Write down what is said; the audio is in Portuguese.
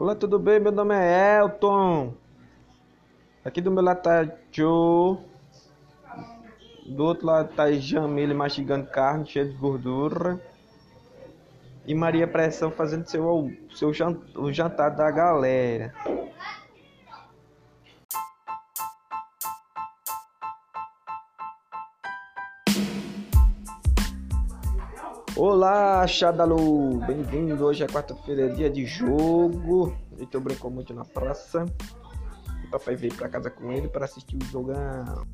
Olá, tudo bem? Meu nome é Elton. Aqui do meu lado tá Joe. Do outro lado tá Jamile mastigando carne cheia de gordura. E Maria Pressão fazendo seu, seu jantar, o jantar da galera. Olá, Xadalu! Bem-vindo! Hoje é quarta-feira, é dia de jogo. Heitor brincou muito na praça. O papai veio pra casa com ele para assistir o jogão.